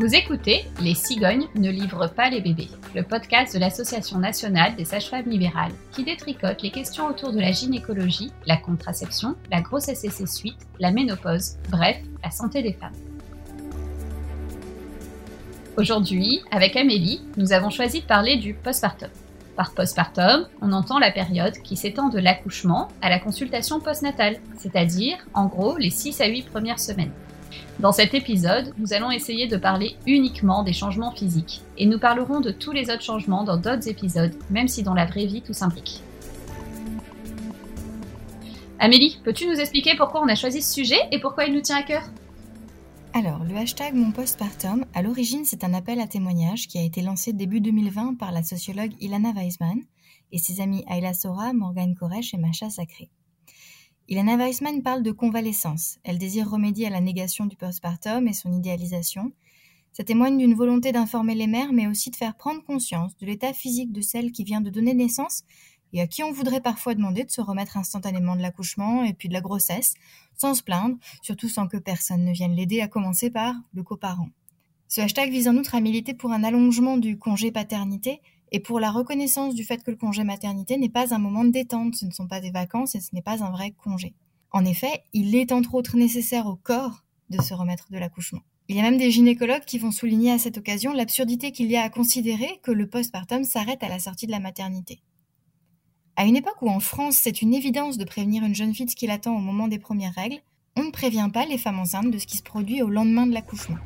Vous écoutez Les cigognes ne livrent pas les bébés, le podcast de l'Association nationale des sages-femmes libérales qui détricote les questions autour de la gynécologie, la contraception, la grossesse et ses suites, la ménopause, bref, la santé des femmes. Aujourd'hui, avec Amélie, nous avons choisi de parler du postpartum. Par postpartum, on entend la période qui s'étend de l'accouchement à la consultation postnatale, c'est-à-dire en gros les 6 à 8 premières semaines. Dans cet épisode, nous allons essayer de parler uniquement des changements physiques et nous parlerons de tous les autres changements dans d'autres épisodes, même si dans la vraie vie tout s'implique. Amélie, peux-tu nous expliquer pourquoi on a choisi ce sujet et pourquoi il nous tient à cœur? Alors, le hashtag Mon Postpartum, à l'origine, c'est un appel à témoignages qui a été lancé début 2020 par la sociologue Ilana Weisman et ses amis Ayla Sora, Morgane Koresh et Macha Sacré. Ilana Weissman parle de convalescence. Elle désire remédier à la négation du postpartum et son idéalisation. Ça témoigne d'une volonté d'informer les mères, mais aussi de faire prendre conscience de l'état physique de celle qui vient de donner naissance et à qui on voudrait parfois demander de se remettre instantanément de l'accouchement et puis de la grossesse, sans se plaindre, surtout sans que personne ne vienne l'aider, à commencer par le coparent. Ce hashtag vise en outre à militer pour un allongement du congé paternité et pour la reconnaissance du fait que le congé maternité n'est pas un moment de détente, ce ne sont pas des vacances et ce n'est pas un vrai congé. En effet, il est entre autres nécessaire au corps de se remettre de l'accouchement. Il y a même des gynécologues qui vont souligner à cette occasion l'absurdité qu'il y a à considérer que le postpartum s'arrête à la sortie de la maternité. À une époque où en France c'est une évidence de prévenir une jeune fille de ce qui l'attend au moment des premières règles, on ne prévient pas les femmes enceintes de ce qui se produit au lendemain de l'accouchement.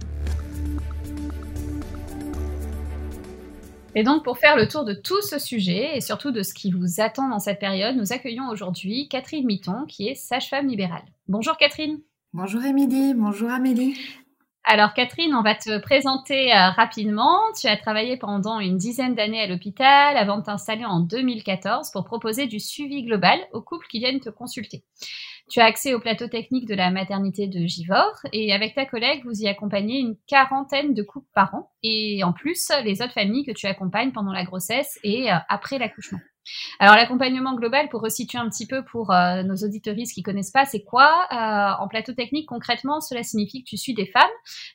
Et donc, pour faire le tour de tout ce sujet et surtout de ce qui vous attend dans cette période, nous accueillons aujourd'hui Catherine Mitton, qui est sage-femme libérale. Bonjour Catherine. Bonjour Émilie, bonjour Amélie. Alors Catherine, on va te présenter euh, rapidement. Tu as travaillé pendant une dizaine d'années à l'hôpital avant de t'installer en 2014 pour proposer du suivi global aux couples qui viennent te consulter. Tu as accès au plateau technique de la maternité de Givor et avec ta collègue, vous y accompagnez une quarantaine de couples par an et en plus les autres familles que tu accompagnes pendant la grossesse et euh, après l'accouchement. Alors l'accompagnement global, pour resituer un petit peu pour euh, nos auditoristes qui connaissent pas, c'est quoi euh, En plateau technique, concrètement, cela signifie que tu suis des femmes,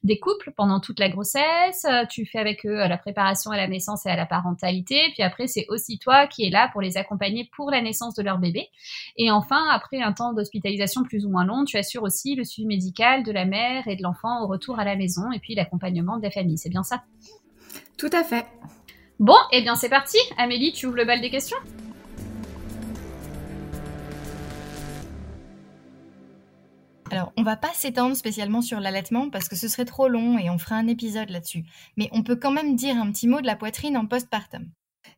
des couples pendant toute la grossesse, euh, tu fais avec eux la préparation à la naissance et à la parentalité, puis après c'est aussi toi qui es là pour les accompagner pour la naissance de leur bébé. Et enfin, après un temps d'hospitalisation plus ou moins long, tu assures aussi le suivi médical de la mère et de l'enfant au retour à la maison et puis l'accompagnement de la famille. C'est bien ça? Tout à fait. Bon, et eh bien c'est parti. Amélie, tu ouvres le bal des questions? Alors, on va pas s'étendre spécialement sur l'allaitement parce que ce serait trop long et on fera un épisode là-dessus. Mais on peut quand même dire un petit mot de la poitrine en postpartum.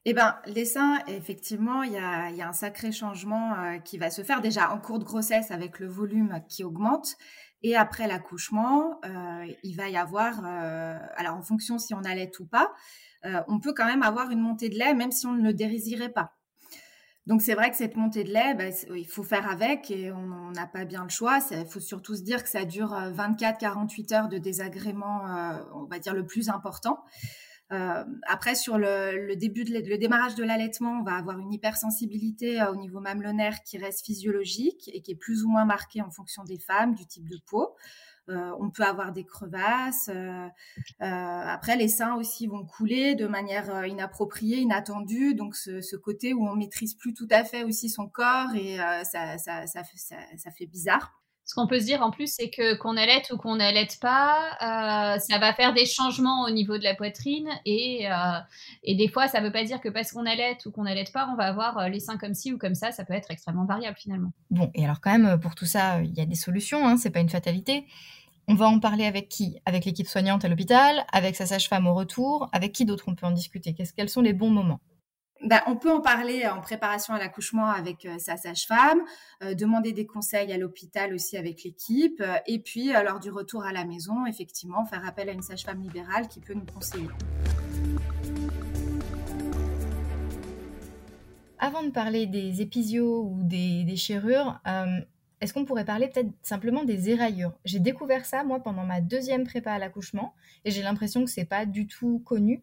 Eh bien, les seins, effectivement, il y a, un sacré changement euh, qui va se faire déjà en cours de grossesse avec le volume qui augmente. Et après l'accouchement, euh, il va y avoir, euh, alors en fonction si on allait ou pas, euh, on peut quand même avoir une montée de lait même si on ne le désirait pas. Donc c'est vrai que cette montée de lait, bah, il faut faire avec et on n'a pas bien le choix. Il faut surtout se dire que ça dure 24-48 heures de désagrément, on va dire le plus important. Euh, après, sur le, début, de, le démarrage de l'allaitement, on va avoir une hypersensibilité euh, au niveau mamelonnaire qui reste physiologique et qui est plus ou moins marquée en fonction des femmes, du type de peau. Euh, on peut avoir des crevasses. après, les seins aussi vont couler de manière inappropriée, inattendue. Donc, ce, côté où on maîtrise plus tout à fait aussi son corps et ça, ça, ça fait bizarre. Ce qu'on peut se dire en plus, c'est que qu'on allait ou qu'on n'allait pas, euh, ça va faire des changements au niveau de la poitrine et, euh, des fois, ça ne veut pas dire que parce qu'on allait ou qu'on n'allait pas, on va avoir euh, les seins comme ci ou comme ça. Ça peut être extrêmement variable finalement. Bon, et alors quand même, pour tout ça, il y a des solutions. Hein, c'est pas une fatalité. On va en parler avec qui? Avec l'équipe soignante à l'hôpital, avec sa sage-femme au retour, avec qui d'autre on peut en discuter? Quels sont les bons moments? Ben, on peut en parler en préparation à l'accouchement avec euh, sa sage-femme, euh, demander des conseils à l'hôpital aussi avec l'équipe, euh, et puis lors du retour à la maison, effectivement, faire appel à une sage-femme libérale qui peut nous conseiller. Avant de parler des épisios ou des déchirures, est-ce qu'on pourrait parler peut-être simplement des éraillures J'ai découvert ça moi pendant ma deuxième prépa à l'accouchement et j'ai l'impression que c'est pas du tout connu.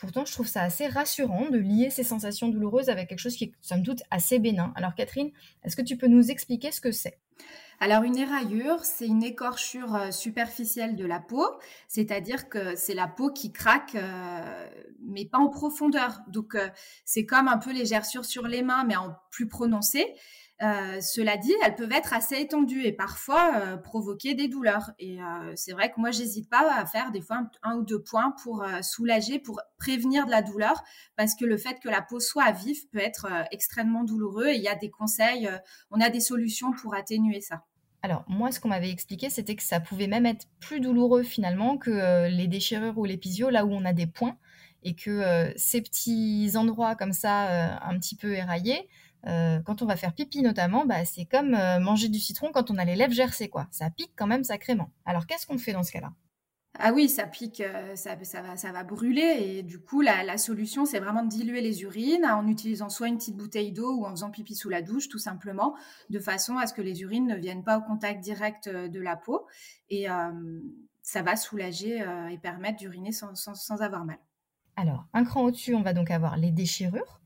Pourtant, je trouve ça assez rassurant de lier ces sensations douloureuses avec quelque chose qui est, somme toute, assez bénin. Alors, Catherine, est-ce que tu peux nous expliquer ce que c'est? Alors une éraillure, c'est une écorchure euh, superficielle de la peau, c'est-à-dire que c'est la peau qui craque, euh, mais pas en profondeur. Donc euh, c'est comme un peu les gerçures sur les mains, mais en plus prononcé. Cela dit, elles peuvent être assez étendues et parfois provoquer des douleurs. Et c'est vrai que moi, j'hésite pas à faire des fois un, ou deux points pour soulager, pour prévenir de la douleur, parce que le fait que la peau soit à vif peut être extrêmement douloureux. Et il y a des conseils, on a des solutions pour atténuer ça. Alors, moi, ce qu'on m'avait expliqué, c'était que ça pouvait même être plus douloureux finalement que euh, les déchirures ou l'épisio, là où on a des points, et que euh, ces petits endroits comme ça, euh, un petit peu éraillés, quand on va faire pipi notamment, bah, c'est comme manger du citron quand on a les lèvres gercées, quoi. Ça pique quand même sacrément. Alors, qu'est-ce qu'on fait dans ce cas-là? Ah oui, ça pique, euh, ça, va, ça va brûler. Et du coup, la, solution, c'est vraiment de diluer les urines en utilisant soit une petite bouteille d'eau ou en faisant pipi sous la douche, tout simplement, de façon à ce que les urines ne viennent pas au contact direct euh, de la peau. Et euh, ça va soulager et permettre d'uriner sans, sans avoir mal. Alors, un cran au-dessus, on va donc avoir les déchirures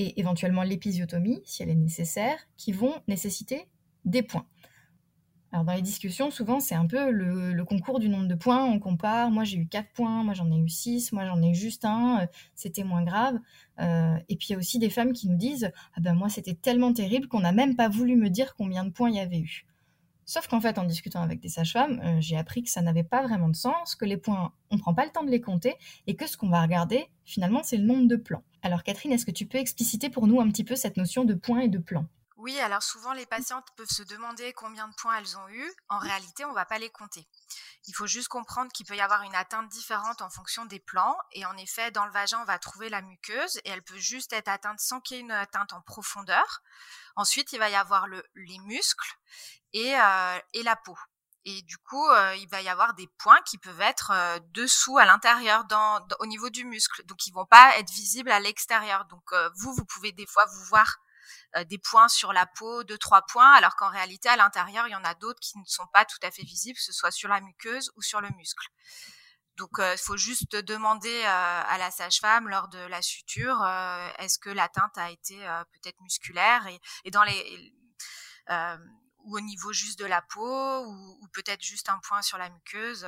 et éventuellement l'épisiotomie, si elle est nécessaire, qui vont nécessiter des points. Alors dans les discussions, souvent c'est un peu le, concours du nombre de points, on compare, moi j'ai eu 4 points, moi j'en ai eu 6, moi j'en ai juste un, euh, c'était moins grave. Euh, et puis il y a aussi des femmes qui nous disent Ah ben moi c'était tellement terrible qu'on n'a même pas voulu me dire combien de points il y avait eu. Sauf qu'en fait en discutant avec des sages-femmes, euh, j'ai appris que ça n'avait pas vraiment de sens, que les points, on ne prend pas le temps de les compter, et que ce qu'on va regarder finalement c'est le nombre de plans. Alors Catherine, est-ce que tu peux expliciter pour nous un petit peu cette notion de points et de plans? Oui, alors souvent les patientes peuvent se demander combien de points elles ont eu. En réalité, on ne va pas les compter. Il faut juste comprendre qu'il peut y avoir une atteinte différente en fonction des plans. Et en effet, dans le vagin, on va trouver la muqueuse et elle peut juste être atteinte sans qu'il y ait une atteinte en profondeur. Ensuite, il va y avoir les muscles euh, et, la peau. Et du coup, euh, il va y avoir des points qui peuvent être euh, dessous, à l'intérieur, au niveau du muscle. Donc, ils vont pas être visibles à l'extérieur. Donc, vous, vous pouvez des fois vous voir euh, des points sur la peau, deux, trois points, alors qu'en réalité, à l'intérieur, il y en a d'autres qui ne sont pas tout à fait visibles, que ce soit sur la muqueuse ou sur le muscle. Donc, il euh, faut juste demander euh, à la sage-femme lors de la suture, est-ce que l'atteinte a été peut-être musculaire et, dans les ou au niveau juste de la peau ou peut-être juste un point sur la muqueuse?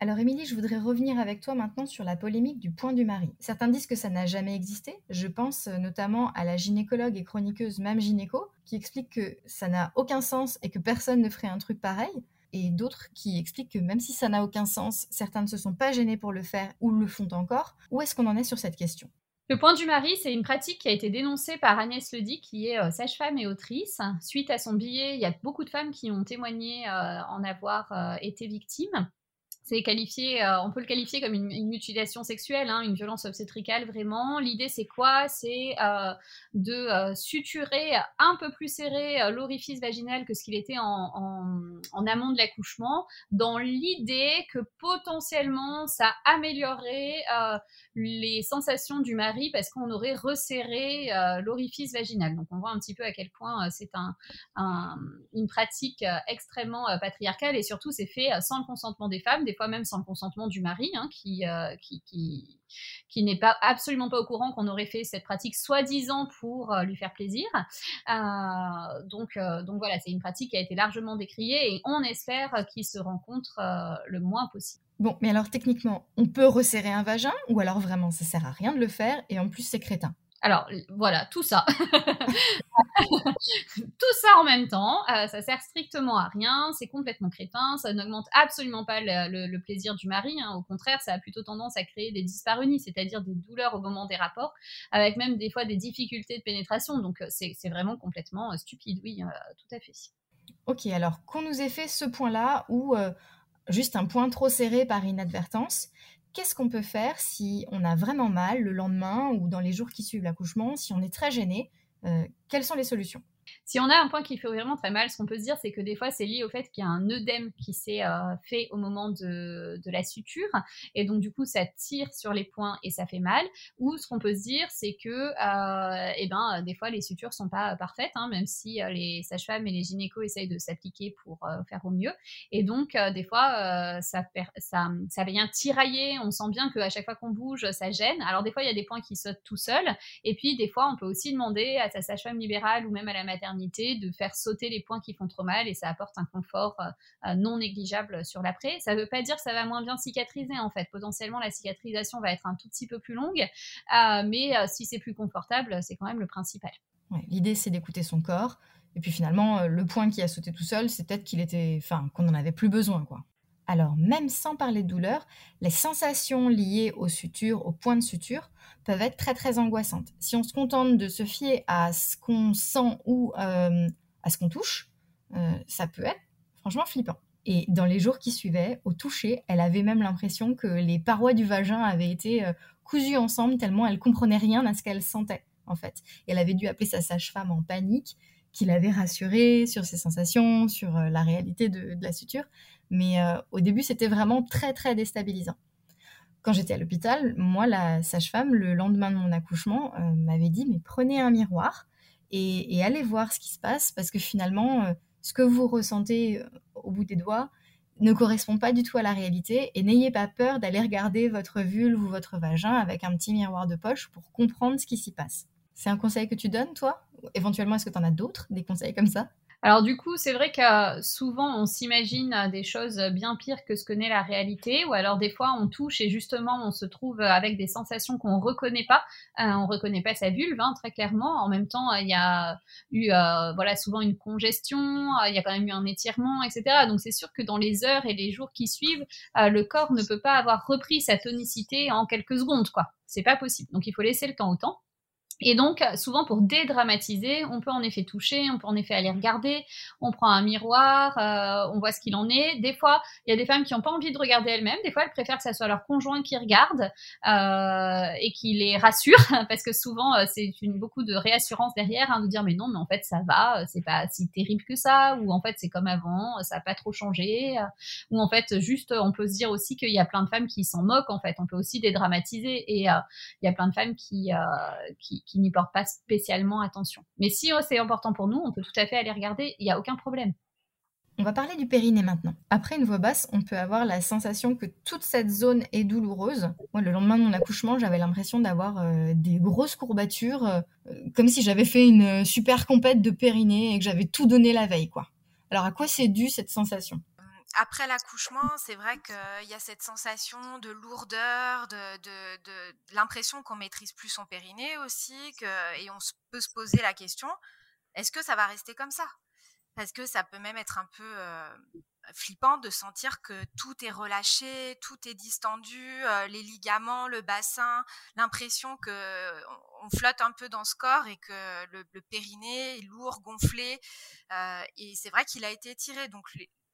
Alors Émilie, je voudrais revenir avec toi maintenant sur la polémique du point du mari. Certains disent que ça n'a jamais existé. Je pense euh, notamment à la gynécologue et chroniqueuse Mam Gynéco, qui explique que ça n'a aucun sens et que personne ne ferait un truc pareil. Et d'autres qui expliquent que même si ça n'a aucun sens, certains ne se sont pas gênés pour le faire ou le font encore. Où est-ce qu'on en est sur cette question? Le point du mari, c'est une pratique qui a été dénoncée par Agnès Ledy, qui est euh, sage-femme et autrice. Suite à son billet, il y a beaucoup de femmes qui ont témoigné euh, en avoir été victimes c'est qualifié, euh, on peut le qualifier comme une, mutilation sexuelle, hein, une violence obstétricale vraiment. L'idée c'est quoi? C'est euh, de euh, suturer un peu plus serré l'orifice vaginal que ce qu'il était en, amont de l'accouchement, dans l'idée que potentiellement ça améliorerait les sensations du mari parce qu'on aurait resserré l'orifice vaginal. Donc on voit un petit peu à quel point c'est une pratique extrêmement patriarcale et surtout c'est fait sans le consentement des femmes. Des fois même sans le consentement du mari, hein, euh, qui, qui, qui, n'est pas absolument pas au courant qu'on aurait fait cette pratique soi-disant pour euh, lui faire plaisir. Euh, donc, donc voilà, c'est une pratique qui a été largement décriée et on espère qu'il se rencontre le moins possible. Bon, mais alors techniquement, on peut resserrer un vagin ou alors vraiment ça sert à rien de le faire et en plus c'est crétin alors voilà, tout ça. tout ça en même temps, euh, ça sert strictement à rien, c'est complètement crétin, ça n'augmente absolument pas le, plaisir du mari, hein. au contraire, ça a plutôt tendance à créer des dyspareunies, c'est-à-dire des douleurs au moment des rapports, avec même des fois des difficultés de pénétration, donc euh, c'est vraiment complètement euh, stupide, oui, tout à fait. Ok, alors qu'on nous ait fait ce point-là, ou juste un point trop serré par inadvertance, qu'est-ce qu'on peut faire si on a vraiment mal le lendemain ou dans les jours qui suivent l'accouchement, si on est très gêné euh, Quelles sont les solutions? Si on a un point qui fait vraiment très mal, ce qu'on peut se dire, c'est que des fois, c'est lié au fait qu'il y a un œdème qui s'est euh, fait au moment de, la suture. Et donc, du coup, ça tire sur les points et ça fait mal. Ou ce qu'on peut se dire, c'est que, euh, eh ben, des fois, les sutures sont pas parfaites, hein, même si euh, les sages-femmes et les gynécos essayent de s'appliquer pour faire au mieux. Et donc, des fois, ça, ça, ça vient tirailler. On sent bien qu'à chaque fois qu'on bouge, ça gêne. Alors, des fois, il y a des points qui sautent tout seuls. Et puis, des fois, on peut aussi demander à sa sage-femme libérale ou même à la maternité de faire sauter les points qui font trop mal et ça apporte un confort non négligeable sur l'après. Ça ne veut pas dire que ça va moins bien cicatriser en fait. Potentiellement, la cicatrisation va être un tout petit peu plus longue, mais si c'est plus confortable, c'est quand même le principal. L'idée, c'est d'écouter son corps. Et puis finalement, le point qui a sauté tout seul, c'est peut-être qu'il était, enfin, qu'on n'en avait plus besoin, quoi. Alors même sans parler de douleur, les sensations liées aux sutures, aux points de suture, peuvent être très très angoissantes. Si on se contente de se fier à ce qu'on sent ou euh, à ce qu'on touche, euh, ça peut être franchement flippant. Et dans les jours qui suivaient, au toucher, elle avait même l'impression que les parois du vagin avaient été euh, cousues ensemble tellement elle comprenait rien à ce qu'elle sentait en fait. Elle avait dû appeler sa sage-femme en panique, qui l'avait rassurée sur ses sensations, sur la réalité de la suture. Mais euh, au début, c'était vraiment très, très déstabilisant. Quand j'étais à l'hôpital, moi, la sage-femme, le lendemain de mon accouchement, euh, m'avait dit, mais prenez un miroir et, allez voir ce qui se passe, parce que finalement, euh, ce que vous ressentez au bout des doigts ne correspond pas du tout à la réalité, et n'ayez pas peur d'aller regarder votre vulve ou votre vagin avec un petit miroir de poche pour comprendre ce qui s'y passe. C'est un conseil que tu donnes, toi? Éventuellement, est-ce que tu en as d'autres, des conseils comme ça? Alors du coup, c'est vrai que souvent on s'imagine des choses bien pires que ce que n'est la réalité, ou alors des fois on touche et justement on se trouve avec des sensations qu'on reconnaît pas. Euh, on reconnaît pas sa vulve, hein, très clairement. En même temps, il y a eu euh, voilà souvent une congestion, il y a quand même eu un étirement, etc. Donc c'est sûr que dans les heures et les jours qui suivent, euh, le corps ne peut pas avoir repris sa tonicité en quelques secondes, quoi. C'est pas possible. Donc il faut laisser le temps au temps. Et donc, souvent pour dédramatiser, on peut en effet toucher, on peut en effet aller regarder, on prend un miroir, euh, on voit ce qu'il en est. Des fois, il y a des femmes qui n'ont pas envie de regarder elles-mêmes, des fois elles préfèrent que ce soit leur conjoint qui regarde euh, et qui les rassure, parce que souvent euh, c'est beaucoup de réassurance derrière, hein, de dire mais non, mais en fait ça va, c'est pas si terrible que ça, ou en fait c'est comme avant, ça n'a pas trop changé, ou en fait juste on peut se dire aussi qu'il y a plein de femmes qui s'en moquent, en fait, on peut aussi dédramatiser, et il y a plein de femmes qui, qui qui n'y portent pas spécialement attention. Mais si oh, c'est important pour nous, on peut tout à fait aller regarder, il n'y a aucun problème. On va parler du périnée maintenant. Après une voix basse, on peut avoir la sensation que toute cette zone est douloureuse. Moi, le lendemain de mon accouchement, j'avais l'impression d'avoir euh, des grosses courbatures, euh, comme si j'avais fait une super compète de périnée et que j'avais tout donné la veille, quoi. Alors, à quoi c'est dû cette sensation? Après l'accouchement, c'est vrai qu'il y a cette sensation de lourdeur, de, l'impression qu'on maîtrise plus son périnée aussi, et on peut se poser la question est-ce que ça va rester comme ça? Parce que ça peut même être un peu euh, flippant de sentir que tout est relâché, tout est distendu, euh, les ligaments, le bassin, l'impression que on flotte un peu dans ce corps et que le, périnée est lourd, gonflé. Euh, et c'est vrai qu'il a été étiré. Donc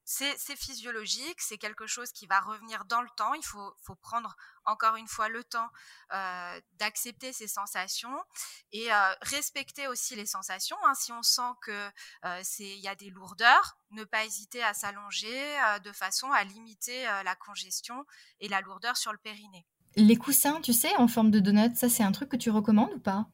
c'est physiologique, c'est quelque chose qui va revenir dans le temps. Il faut, prendre encore une fois le temps euh, d'accepter ces sensations et euh, respecter aussi les sensations. Hein. Si on sent que euh, il y a des lourdeurs, ne pas hésiter à s'allonger de façon à limiter la congestion et la lourdeur sur le périnée. Les coussins, tu sais, en forme de donut, ça c'est un truc que tu recommandes ou pas?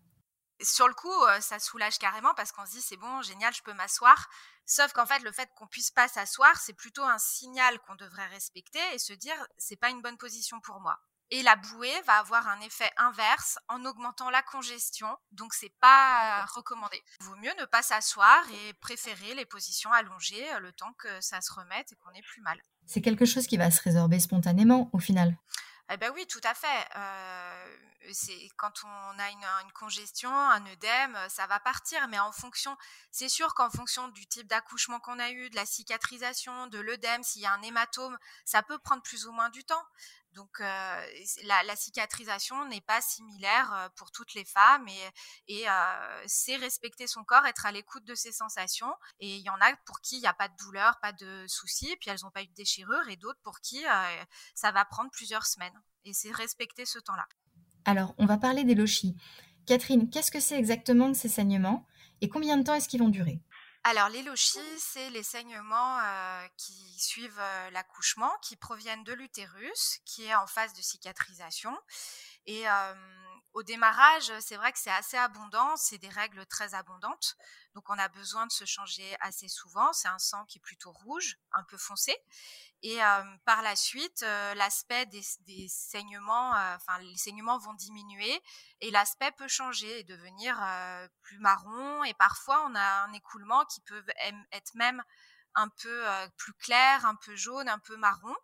Sur le coup, ça soulage carrément parce qu'on se dit c'est bon, génial, je peux m'asseoir. Sauf qu'en fait, le fait qu'on puisse pas s'asseoir, c'est plutôt un signal qu'on devrait respecter et se dire c'est pas une bonne position pour moi. Et la bouée va avoir un effet inverse en augmentant la congestion, donc c'est pas recommandé. Il vaut mieux ne pas s'asseoir et préférer les positions allongées le temps que ça se remette et qu'on ait plus mal. C'est quelque chose qui va se résorber spontanément au final. Eh ben oui, tout à fait. Euh, c'est quand on a une, congestion, un œdème, ça va partir. Mais en fonction, c'est sûr qu'en fonction du type d'accouchement qu'on a eu, de la cicatrisation, de l'œdème, s'il y a un hématome, ça peut prendre plus ou moins du temps. Donc euh, la, cicatrisation n'est pas similaire euh, pour toutes les femmes et, euh, c'est respecter son corps, être à l'écoute de ses sensations. Et il y en a pour qui il n'y a pas de douleur, pas de soucis, puis elles n'ont pas eu de déchirure, et d'autres pour qui ça va prendre plusieurs semaines. Et c'est respecter ce temps-là. Alors, on va parler des lochis. Catherine, qu'est-ce que c'est exactement que ces saignements et combien de temps est-ce qu'ils vont durer? Alors, les lochis, c'est les saignements euh, qui suivent euh, l'accouchement, qui proviennent de l'utérus, qui est en phase de cicatrisation. Et au démarrage, c'est vrai que c'est assez abondant, c'est des règles très abondantes. Donc on a besoin de se changer assez souvent. C'est un sang qui est plutôt rouge, un peu foncé. Et par la suite, l'aspect des, saignements, enfin les saignements vont diminuer et l'aspect peut changer et devenir plus marron. Et parfois, on a un écoulement qui peut être même un peu plus clair, un peu jaune, un peu marron.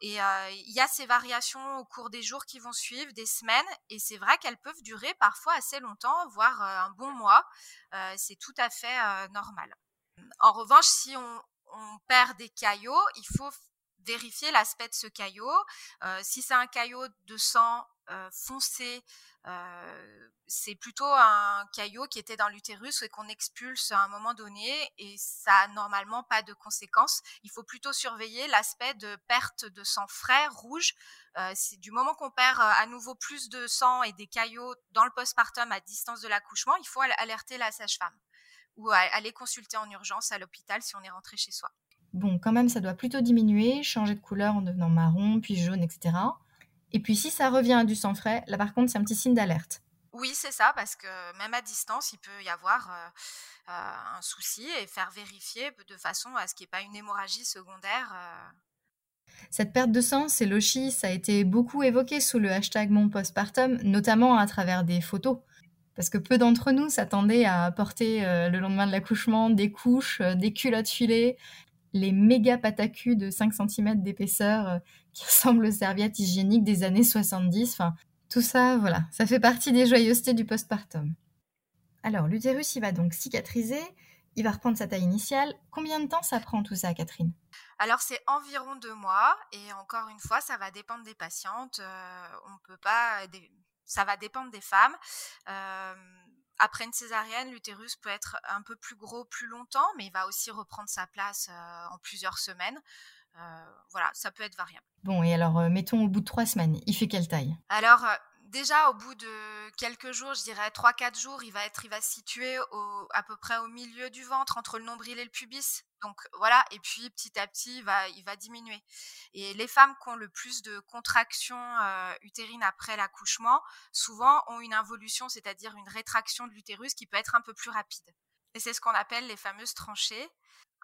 Et il y a ces variations au cours des jours qui vont suivre, des semaines, et c'est vrai qu'elles peuvent durer parfois assez longtemps, voire un bon mois. c'est tout à fait normal. En revanche, si on, perd des caillots, il faut vérifier l'aspect de ce caillot. Si c'est un caillot de sang euh, foncé, euh, c'est plutôt un caillot qui était dans l'utérus et qu'on expulse à un moment donné et ça a normalement pas de conséquences. Il faut plutôt surveiller l'aspect de perte de sang frais, rouge. du moment qu'on perd à nouveau plus de sang et des caillots dans le postpartum à distance de l'accouchement, il faut alerter la sage-femme ou aller consulter en urgence à l'hôpital si on est rentré chez soi. Bon, quand même, ça doit plutôt diminuer, changer de couleur en devenant marron, puis jaune, etc. Et puis si ça revient à du sang frais, là par contre, c'est un petit signe d'alerte. Oui, c'est ça, parce que même à distance, il peut y avoir euh, euh, un souci et faire vérifier de façon à ce qu'il n'y ait pas une hémorragie secondaire. Euh. Cette perte de sang, c'est lochi, ça a été beaucoup évoqué sous le hashtag mon postpartum, notamment à travers des photos. Parce que peu d'entre nous s'attendaient à porter le lendemain de l'accouchement des couches, des culottes filées, les méga patacus de 5 cm d'épaisseur euh, qui ressemblent aux serviettes hygiéniques des années 70. Enfin, tout ça, voilà, ça fait partie des joyeusetés du postpartum. Alors, l'utérus, il va donc cicatriser, il va reprendre sa taille initiale. Combien de temps ça prend tout ça, Catherine? Alors c'est environ deux mois et encore une fois ça va dépendre des patientes. Euh, on peut pas, ça va dépendre des femmes. Euh, après une césarienne, l'utérus peut être un peu plus gros plus longtemps, mais il va aussi reprendre sa place euh, en plusieurs semaines. Euh, voilà, ça peut être variable. Bon, et alors, euh, mettons au bout de trois semaines, il fait quelle taille? Alors, déjà, au bout de quelques jours, je dirais 3-4 jours, il va être, il va se situer au, à peu près au milieu du ventre, entre le nombril et le pubis. Donc voilà, et puis petit à petit, il va, il va diminuer. Et les femmes qui ont le plus de contractions euh, utérines après l'accouchement, souvent ont une involution, c'est-à-dire une rétraction de l'utérus qui peut être un peu plus rapide. Et c'est ce qu'on appelle les fameuses tranchées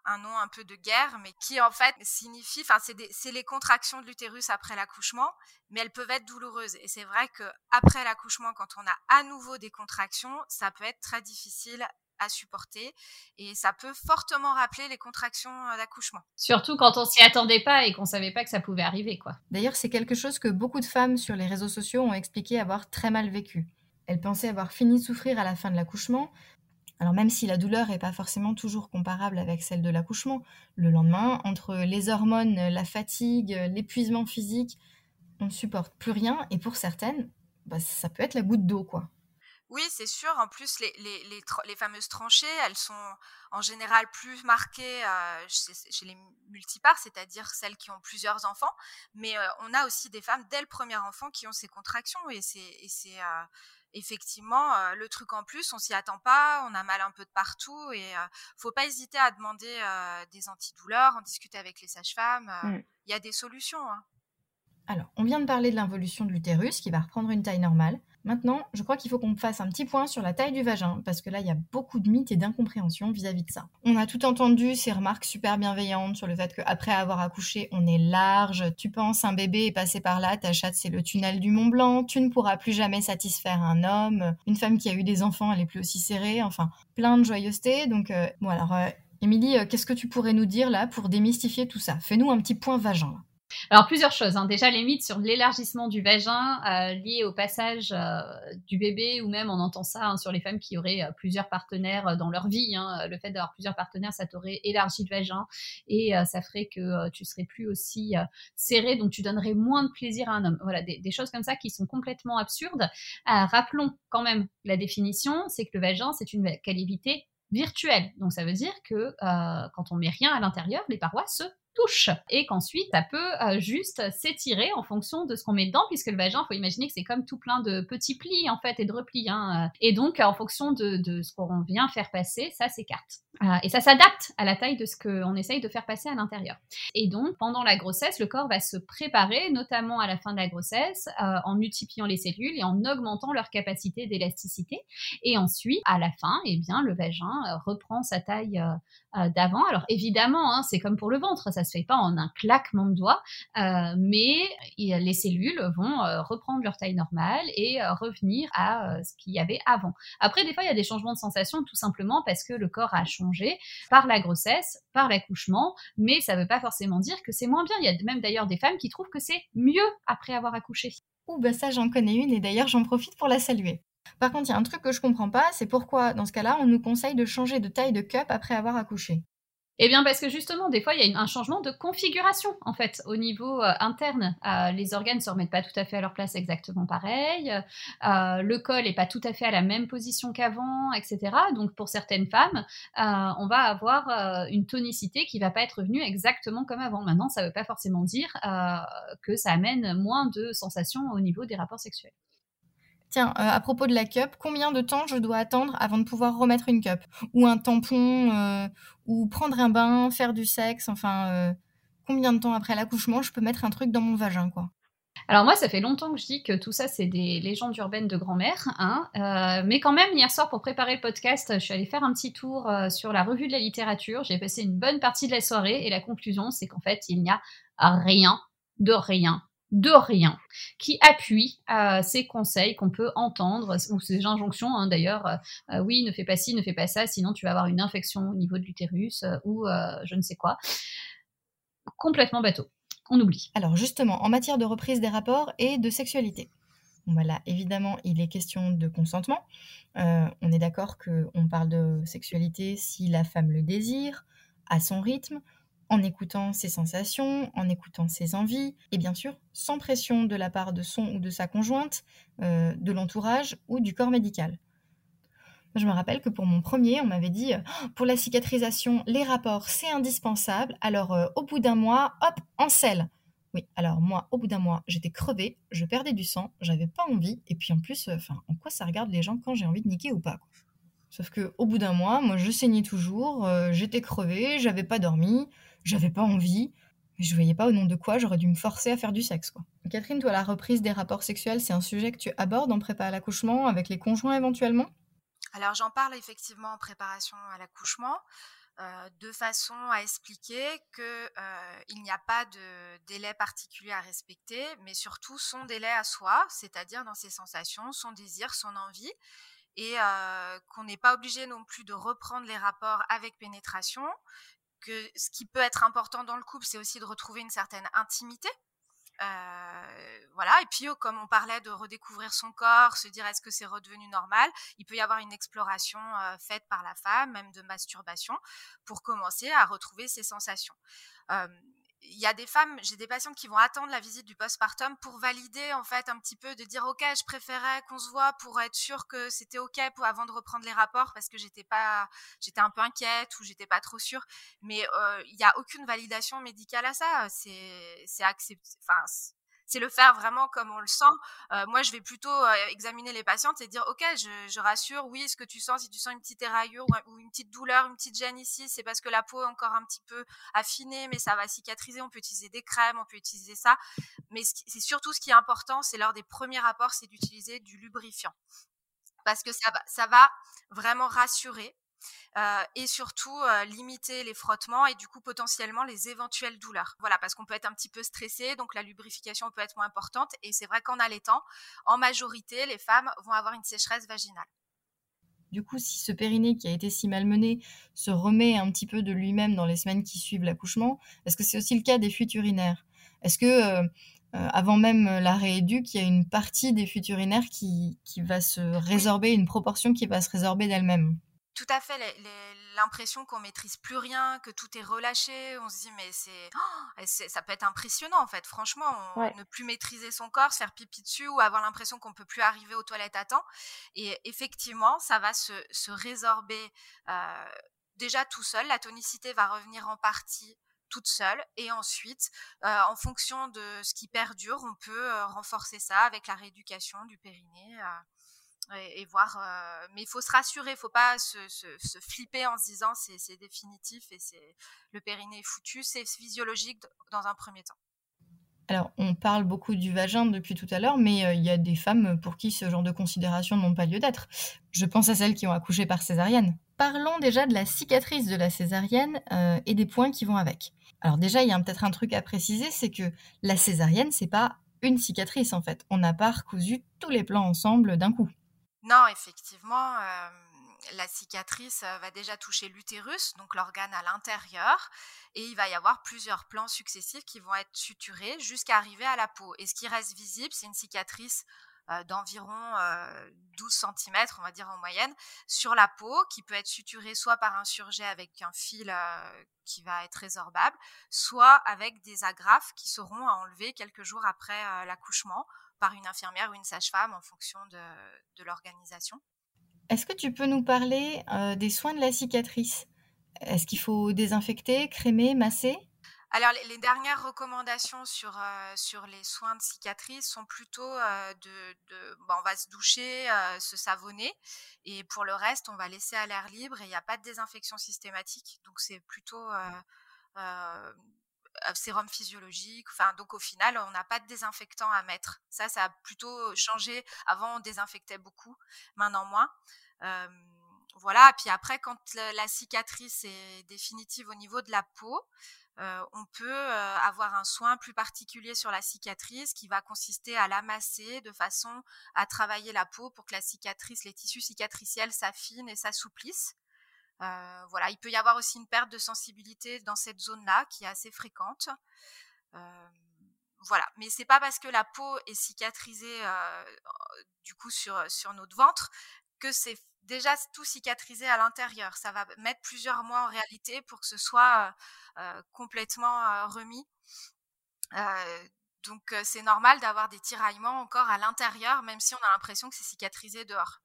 un nom un peu de guerre, mais qui en fait signifie, enfin c'est les contractions de l'utérus après l'accouchement, mais elles peuvent être douloureuses. Et c'est vrai que après l'accouchement, quand on a à nouveau des contractions, ça peut être très difficile à supporter et ça peut fortement rappeler les contractions euh, d'accouchement. Surtout quand on s'y attendait pas et qu'on savait pas que ça pouvait arriver quoi. D'ailleurs, c'est quelque chose que beaucoup de femmes sur les réseaux sociaux ont expliqué avoir très mal vécu. Elles pensaient avoir fini de souffrir à la fin de l'accouchement. Alors même si la douleur n'est pas forcément toujours comparable avec celle de l'accouchement, le lendemain, entre les hormones, la fatigue, l'épuisement physique, on ne supporte plus rien et pour certaines, bah, ça peut être la goutte d'eau quoi. Oui, c'est sûr. En plus, les, fameuses tranchées, elles sont en général plus marquées euh, chez, les multipares, c'est-à-dire celles qui ont plusieurs enfants. Mais euh, on a aussi des femmes dès le premier enfant qui ont ces contractions. Et c'est euh, effectivement le truc en plus, on s'y attend pas, on a mal un peu de partout. Et faut pas hésiter à demander des antidouleurs, en discuter avec les sages-femmes. Mmh. Il y a des solutions. Hein. Alors, on vient de parler de l'involution de l'utérus qui va reprendre une taille normale. Maintenant, je crois qu'il faut qu'on fasse un petit point sur la taille du vagin, parce que là, il y a beaucoup de mythes et d'incompréhensions vis-à-vis de ça. On a tout entendu ces remarques super bienveillantes sur le fait qu'après avoir accouché, on est large, tu penses un bébé est passé par là, ta chatte c'est le tunnel du Mont Blanc, tu ne pourras plus jamais satisfaire un homme, une femme qui a eu des enfants, elle est plus aussi serrée, enfin, plein de joyeuseté. Donc, euh, bon alors, euh, Émilie, euh, qu'est-ce que tu pourrais nous dire là pour démystifier tout ça? Fais-nous un petit point vagin. Alors plusieurs choses. Hein. Déjà les mythes sur l'élargissement du vagin euh, lié au passage euh, du bébé ou même on entend ça hein, sur les femmes qui auraient euh, plusieurs partenaires dans leur vie. Hein. Le fait d'avoir plusieurs partenaires, ça t'aurait élargi le vagin et ça ferait que tu serais plus aussi serré, donc tu donnerais moins de plaisir à un homme. Voilà des, des choses comme ça qui sont complètement absurdes. rappelons quand même la définition, c'est que le vagin c'est une cavité virtuelle. Donc ça veut dire que quand on met rien à l'intérieur, les parois se et qu'ensuite ça peut juste s'étirer en fonction de ce qu'on met dedans puisque le vagin, faut imaginer que c'est comme tout plein de petits plis en fait et de replis. Hein. Et donc en fonction de, ce qu'on vient faire passer, ça s'écarte. et ça s'adapte à la taille de ce qu'on essaye de faire passer à l'intérieur. Et donc pendant la grossesse, le corps va se préparer, notamment à la fin de la grossesse, en multipliant les cellules et en augmentant leur capacité d'élasticité. Et ensuite, à la fin, eh bien, le vagin reprend sa taille euh, d'avant. Alors évidemment, hein, c'est comme pour le ventre, ça se fait pas en un claquement de doigts, euh, mais les cellules vont euh, reprendre leur taille normale et revenir à ce qu'il y avait avant. Après, des fois, il y a des changements de sensation tout simplement parce que le corps a changé par la grossesse, par l'accouchement, mais ça ne veut pas forcément dire que c'est moins bien. Il y a même d'ailleurs des femmes qui trouvent que c'est mieux après avoir accouché. Ouh, bah ça, j'en connais une et d'ailleurs, j'en profite pour la saluer. Par contre, il y a un truc que je comprends pas, c'est pourquoi, dans ce cas-là, on nous conseille de changer de taille de cup après avoir accouché? Eh bien, parce que justement, des fois, il y a un changement de configuration, en fait, au niveau euh, interne. Euh, les organes ne se remettent pas tout à fait à leur place exactement pareil. Euh, le col n'est pas tout à fait à la même position qu'avant, etc. Donc, pour certaines femmes, on va avoir une tonicité qui va pas être revenue exactement comme avant. Maintenant, ça ne veut pas forcément dire que ça amène moins de sensations au niveau des rapports sexuels. Tiens, euh, à propos de la cup, combien de temps je dois attendre avant de pouvoir remettre une cup? Ou un tampon euh, Ou prendre un bain, faire du sexe Enfin, euh, combien de temps après l'accouchement je peux mettre un truc dans mon vagin, quoi? Alors moi, ça fait longtemps que je dis que tout ça, c'est des légendes urbaines de grand-mère. Hein, mais quand même, hier soir, pour préparer le podcast, je suis allée faire un petit tour sur la revue de la littérature. J'ai passé une bonne partie de la soirée et la conclusion, c'est qu'en fait, il n'y a rien de rien de rien, qui appuie euh, ces conseils qu'on peut entendre, ou ces injonctions hein, d'ailleurs, euh, euh, oui, ne fais pas ci, ne fais pas ça, sinon tu vas avoir une infection au niveau de l'utérus, ou je ne sais quoi. Complètement bateau. On oublie. Alors justement, en matière de reprise des rapports et de sexualité. voilà, bah évidemment, il est question de consentement. on est d'accord qu'on parle de sexualité si la femme le désire, à son rythme, en écoutant ses sensations, en écoutant ses envies, et bien sûr sans pression de la part de son ou de sa conjointe, euh, de l'entourage ou du corps médical. Je me rappelle que pour mon premier, on m'avait dit oh, pour la cicatrisation, les rapports, c'est indispensable. Alors euh, au bout d'un mois, hop, en selle. Oui, alors moi, au bout d'un mois, j'étais crevée, je perdais du sang, j'avais pas envie, et puis en plus, euh, enfin, en quoi ça regarde les gens quand j'ai envie de niquer ou pas Sauf que au bout d'un mois, moi, je saignais toujours, j'étais crevée, j'avais pas dormi, j'avais pas envie, mais je voyais pas au nom de quoi j'aurais dû me forcer à faire du sexe. Quoi. Catherine, toi, la reprise des rapports sexuels, c'est un sujet que tu abordes en prépa à l'accouchement avec les conjoints éventuellement? Alors j'en parle effectivement en préparation à l'accouchement. Euh, de façon à expliquer qu'il euh, n'y a pas de délai particulier à respecter, mais surtout son délai à soi, c'est-à-dire dans ses sensations, son désir, son envie, et euh, qu'on n'est pas obligé non plus de reprendre les rapports avec pénétration, que ce qui peut être important dans le couple, c'est aussi de retrouver une certaine intimité. Euh, voilà, et puis oh, comme on parlait de redécouvrir son corps, se dire est-ce que c'est redevenu normal, il peut y avoir une exploration euh, faite par la femme, même de masturbation, pour commencer à retrouver ses sensations. Euh, il y a des femmes, j'ai des patientes qui vont attendre la visite du postpartum pour valider en fait un petit peu de dire ok je préférais qu'on se voit pour être sûr que c'était ok pour avant de reprendre les rapports parce que j'étais pas j'étais un peu inquiète ou j'étais pas trop sûre. Mais euh, il n'y a aucune validation médicale à ça. C'est c'est accepté c'est le faire vraiment comme on le sent. Euh, moi, je vais plutôt euh, examiner les patientes et dire, ok, je, rassure, oui, ce que tu sens, si tu sens une petite éraillure ou, une petite douleur, une petite gêne ici, c'est parce que la peau est encore un petit peu affinée, mais ça va cicatriser. On peut utiliser des crèmes, on peut utiliser ça. Mais c'est surtout ce qui est important, c'est lors des premiers rapports, c'est d'utiliser du lubrifiant parce que ça ça va vraiment rassurer euh, et surtout euh, limiter les frottements et du coup potentiellement les éventuelles douleurs. Voilà, parce qu'on peut être un petit peu stressé, donc la lubrification peut être moins importante. Et c'est vrai qu'en allaitant, en majorité, les femmes vont avoir une sécheresse vaginale. Du coup, si ce périnée qui a été si malmené se remet un petit peu de lui-même dans les semaines qui suivent l'accouchement, est-ce que c'est aussi le cas des fuites urinaires Est-ce que euh, avant même l'arrêt éduque, il y a une partie des fuites urinaires qui, qui va se résorber, une proportion qui va se résorber d'elle-même? Tout à fait l'impression qu'on maîtrise plus rien, que tout est relâché. On se dit mais c'est oh, ça peut être impressionnant en fait. Franchement, ne plus maîtriser son corps, se faire pipi dessus ou avoir l'impression qu'on peut plus arriver aux toilettes à temps. Et effectivement, ça va se, se résorber euh, déjà tout seul. La tonicité va revenir en partie toute seule. Et ensuite, en fonction de ce qui perdure, on peut renforcer ça avec la rééducation du périnée et, voir. mais il faut se rassurer, il faut pas se, flipper en se disant c'est définitif et c'est le périnée est foutu. C'est physiologique dans un premier temps. Alors, on parle beaucoup du vagin depuis tout à l'heure, mais il y a des femmes pour qui ce genre de considérations n'ont pas lieu d'être. Je pense à celles qui ont accouché par césarienne. Parlons déjà de la cicatrice de la césarienne et des points qui vont avec. Alors déjà, il y a peut-être un truc à préciser, c'est que la césarienne, c'est pas une cicatrice en fait. On n'a pas recousu tous les plans ensemble d'un coup. Non, effectivement, la cicatrice va déjà toucher l'utérus, donc l'organe à l'intérieur, et il va y avoir plusieurs plans successifs qui vont être suturés jusqu'à arriver à la peau. Et ce qui reste visible, c'est une cicatrice d'environ 12 cm, on va dire en moyenne, sur la peau, qui peut être suturée soit par un surjet avec un fil qui va être résorbable, soit avec des agrafes qui seront à enlever quelques jours après l'accouchement par une infirmière ou une sage-femme en fonction de, l'organisation. Est-ce que tu peux nous parler euh, des soins de la cicatrice? Est-ce qu'il faut désinfecter, crémer, masser? Alors, les, dernières recommandations sur, euh, sur les soins de cicatrice sont plutôt euh, de, de on va se doucher, se savonner, et pour le reste, on va laisser à l'air libre et il n'y a pas de désinfection systématique. Donc, c'est plutôt sérum physiologique. Enfin, donc au final, on n'a pas de désinfectant à mettre. Ça, ça a plutôt changé. Avant, on désinfectait beaucoup, maintenant moins. Euh, voilà. Puis après, quand la, cicatrice est définitive au niveau de la peau, euh, on peut avoir un soin plus particulier sur la cicatrice qui va consister à l'amasser de façon à travailler la peau pour que la cicatrice, les tissus cicatriciels s'affinent et s'assouplissent. Euh, voilà, il peut y avoir aussi une perte de sensibilité dans cette zone-là qui est assez fréquente. Euh, voilà, mais c'est pas parce que la peau est cicatrisée euh, du coup sur, sur notre ventre que c'est déjà tout cicatrisé à l'intérieur. Ça va mettre plusieurs mois en réalité pour que ce soit complètement remis. donc c'est normal d'avoir des tiraillements encore à l'intérieur, même si on a l'impression que c'est cicatrisé dehors.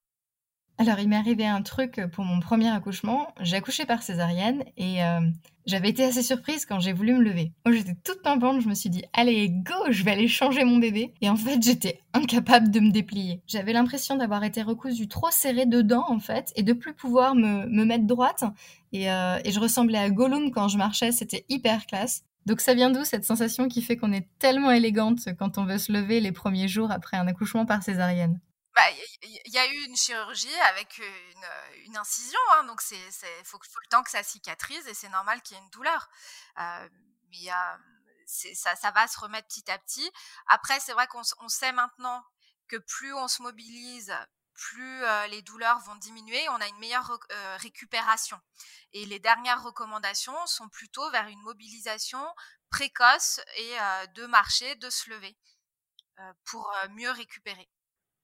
Alors, il m'est arrivé un truc pour mon premier accouchement. J'ai accouché par césarienne et euh, j'avais été assez surprise quand j'ai voulu me lever. Moi, j'étais toute pimpante, je me suis dit, allez, go, je vais aller changer mon bébé. Et en fait, j'étais incapable de me déplier. J'avais l'impression d'avoir été recousue trop serrée dedans, en fait, et de plus pouvoir me, mettre droite. Et, euh, et je ressemblais à Gollum quand je marchais, c'était hyper classe. Donc ça vient d'où cette sensation qui fait qu'on est tellement élégante quand on veut se lever les premiers jours après un accouchement par césarienne? Bah, il y, a eu une chirurgie avec une, incision, hein, donc c'est, faut, faut, le temps que ça cicatrise et c'est normal qu'il y ait une douleur. Mais ça, va se remettre petit à petit. Après, c'est vrai qu'on on sait maintenant que plus on se mobilise, plus les douleurs vont diminuer, on a une meilleure récupération. Et les dernières recommandations sont plutôt vers une mobilisation précoce et de marcher, de se lever pour mieux récupérer.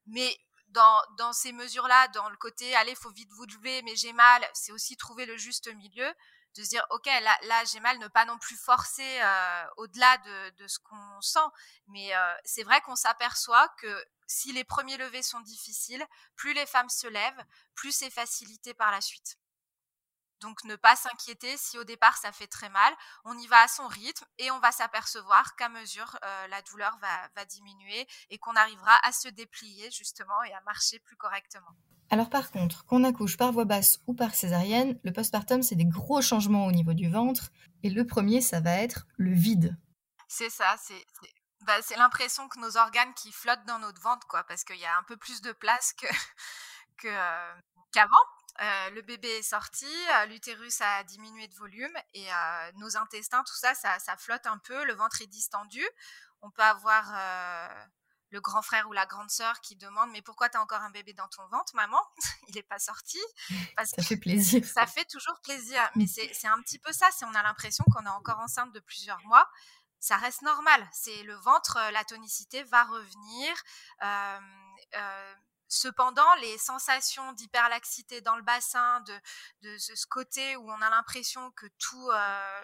Mais dans, dans ces mesures-là, dans le côté, allez, faut vite vous lever, mais j'ai mal, c'est aussi trouver le juste milieu, de se dire, ok, là, là j'ai mal, ne pas non plus forcer euh, au-delà de, de, ce qu'on sent. Mais euh, c'est vrai qu'on s'aperçoit que si les premiers levées sont difficiles, plus les femmes se lèvent, plus c'est facilité par la suite. Donc ne pas s'inquiéter si au départ ça fait très mal, on y va à son rythme et on va s'apercevoir qu'à mesure euh, la douleur va, diminuer et qu'on arrivera à se déplier justement et à marcher plus correctement. Alors par contre, qu'on accouche par voie basse ou par césarienne, le postpartum c'est des gros changements au niveau du ventre et le premier ça va être le vide. C'est ça, c'est bah, l'impression que nos organes qui flottent dans notre ventre quoi parce qu'il y a un peu plus de place que euh, qu'avant. Euh, le bébé est sorti, euh, l'utérus a diminué de volume et euh, nos intestins, tout ça, ça, flotte un peu, le ventre est distendu. On peut avoir le grand frère ou la grande sœur qui demande mais pourquoi tu as encore un bébé dans ton ventre, maman? Il n'est pas sorti. ça fait plaisir. Ça fait toujours plaisir, mais c'est un petit peu ça. Si on a l'impression qu'on est encore enceinte de plusieurs mois, ça reste normal. C'est le ventre, la tonicité va revenir. Cependant, les sensations d'hyperlaxité dans le bassin, de, ce côté où on a l'impression que tout, euh,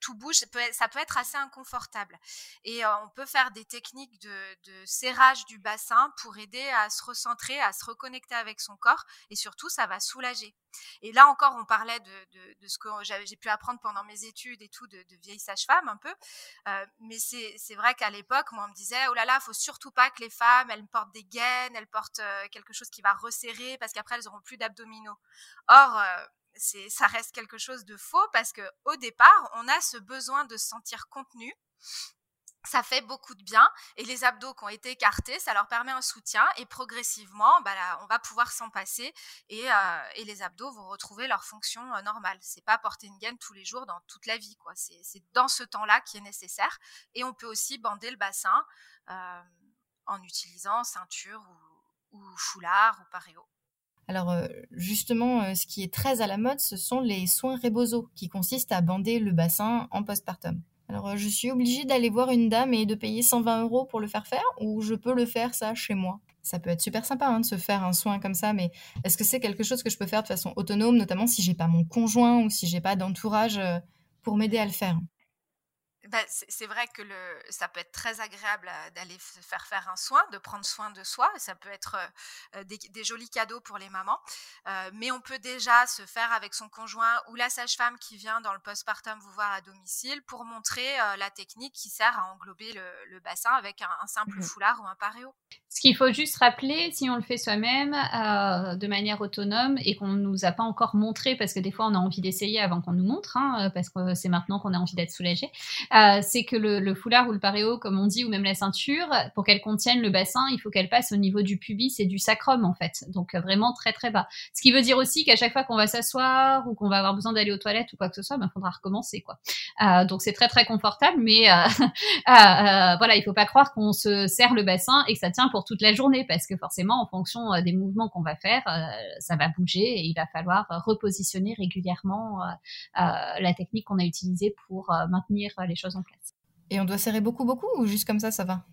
tout bouge, ça peut, être, assez inconfortable. Et on peut faire des techniques de, serrage du bassin pour aider à se recentrer, à se reconnecter avec son corps, et surtout, ça va soulager. Et là encore, on parlait de, ce que j'ai pu apprendre pendant mes études et tout, de, vieille sage-femme un peu. Mais c'est vrai qu'à l'époque, moi, on me disait, oh là là, faut surtout pas que les femmes, elles portent des gaines, elles portent quelque chose qui va resserrer parce qu'après, elles auront plus d'abdominaux. Or, ça reste quelque chose de faux parce que au départ, on a ce besoin de se sentir contenu ça fait beaucoup de bien et les abdos qui ont été écartés, ça leur permet un soutien et progressivement, bah on va pouvoir s'en passer et, euh, et, les abdos vont retrouver leur fonction euh, normale. C'est pas porter une gaine tous les jours dans toute la vie, quoi. C'est dans ce temps-là qui est nécessaire et on peut aussi bander le bassin euh, en utilisant ceinture ou, ou foulard ou paréo. Alors justement, ce qui est très à la mode, ce sont les soins Rebozo, qui consistent à bander le bassin en postpartum. Alors, euh, je suis obligée d'aller voir une dame et de payer 120 euros pour le faire faire ou je peux le faire ça chez moi? Ça peut être super sympa hein, de se faire un soin comme ça, mais est-ce que c'est quelque chose que je peux faire de façon autonome, notamment si j'ai pas mon conjoint ou si j'ai pas d'entourage euh, pour m'aider à le faire? Bah, c'est vrai que le, ça peut être très agréable d'aller se faire faire un soin, de prendre soin de soi. Ça peut être euh, des, des, jolis cadeaux pour les mamans. Euh, mais on peut déjà se faire avec son conjoint ou la sage-femme qui vient dans le postpartum vous voir à domicile pour montrer euh, la technique qui sert à englober le, le bassin avec un, un simple mmh foulard ou un paréo. Ce qu'il faut juste rappeler, si on le fait soi-même euh, de manière autonome et qu'on ne nous a pas encore montré, parce que des fois on a envie d'essayer avant qu'on nous montre, hein, parce que c'est maintenant qu'on a envie d'être soulagé, euh, c'est que le, foulard ou le paréo, comme on dit, ou même la ceinture, pour qu'elle contienne le bassin, il faut qu'elle passe au niveau du pubis et du sacrum en fait, donc euh, vraiment très très bas. Ce qui veut dire aussi qu'à chaque fois qu'on va s'asseoir ou qu'on va avoir besoin d'aller aux toilettes ou quoi que ce soit, il ben, faudra recommencer quoi. Euh, donc c'est très très confortable, mais voilà, il faut pas croire qu'on se serre le bassin et que ça tient pour toute la journée parce que forcément, en fonction euh, des mouvements qu'on va faire, euh, ça va bouger et il va falloir euh, repositionner régulièrement la technique qu'on a utilisée pour maintenir les choses en place. Et on doit serrer beaucoup, beaucoup ou juste comme ça, ça va?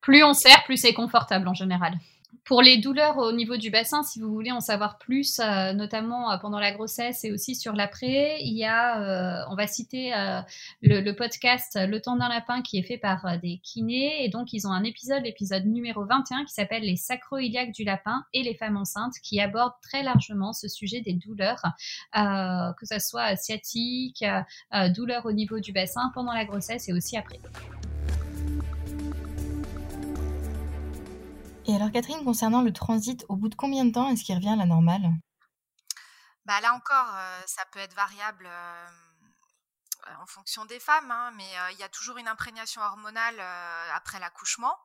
Plus on serre, plus c'est confortable en général. Pour les douleurs au niveau du bassin, si vous voulez en savoir plus, euh, notamment euh, pendant la grossesse et aussi sur l'après, il y a, euh, on va citer le, podcast Le temps d'un lapin qui est fait par des kinés et donc ils ont un épisode, l'épisode numéro 21 qui s'appelle Les sacro-iliaques du lapin et les femmes enceintes qui aborde très largement ce sujet des douleurs, que ce soit sciatique, douleurs au niveau du bassin pendant la grossesse et aussi après. Et alors Catherine, concernant le transit, au bout de combien de temps est-ce qu'il revient à la normale? Bah Là encore, euh, ça peut être variable euh, en fonction des femmes, hein, mais euh, il y a toujours une imprégnation hormonale après l'accouchement.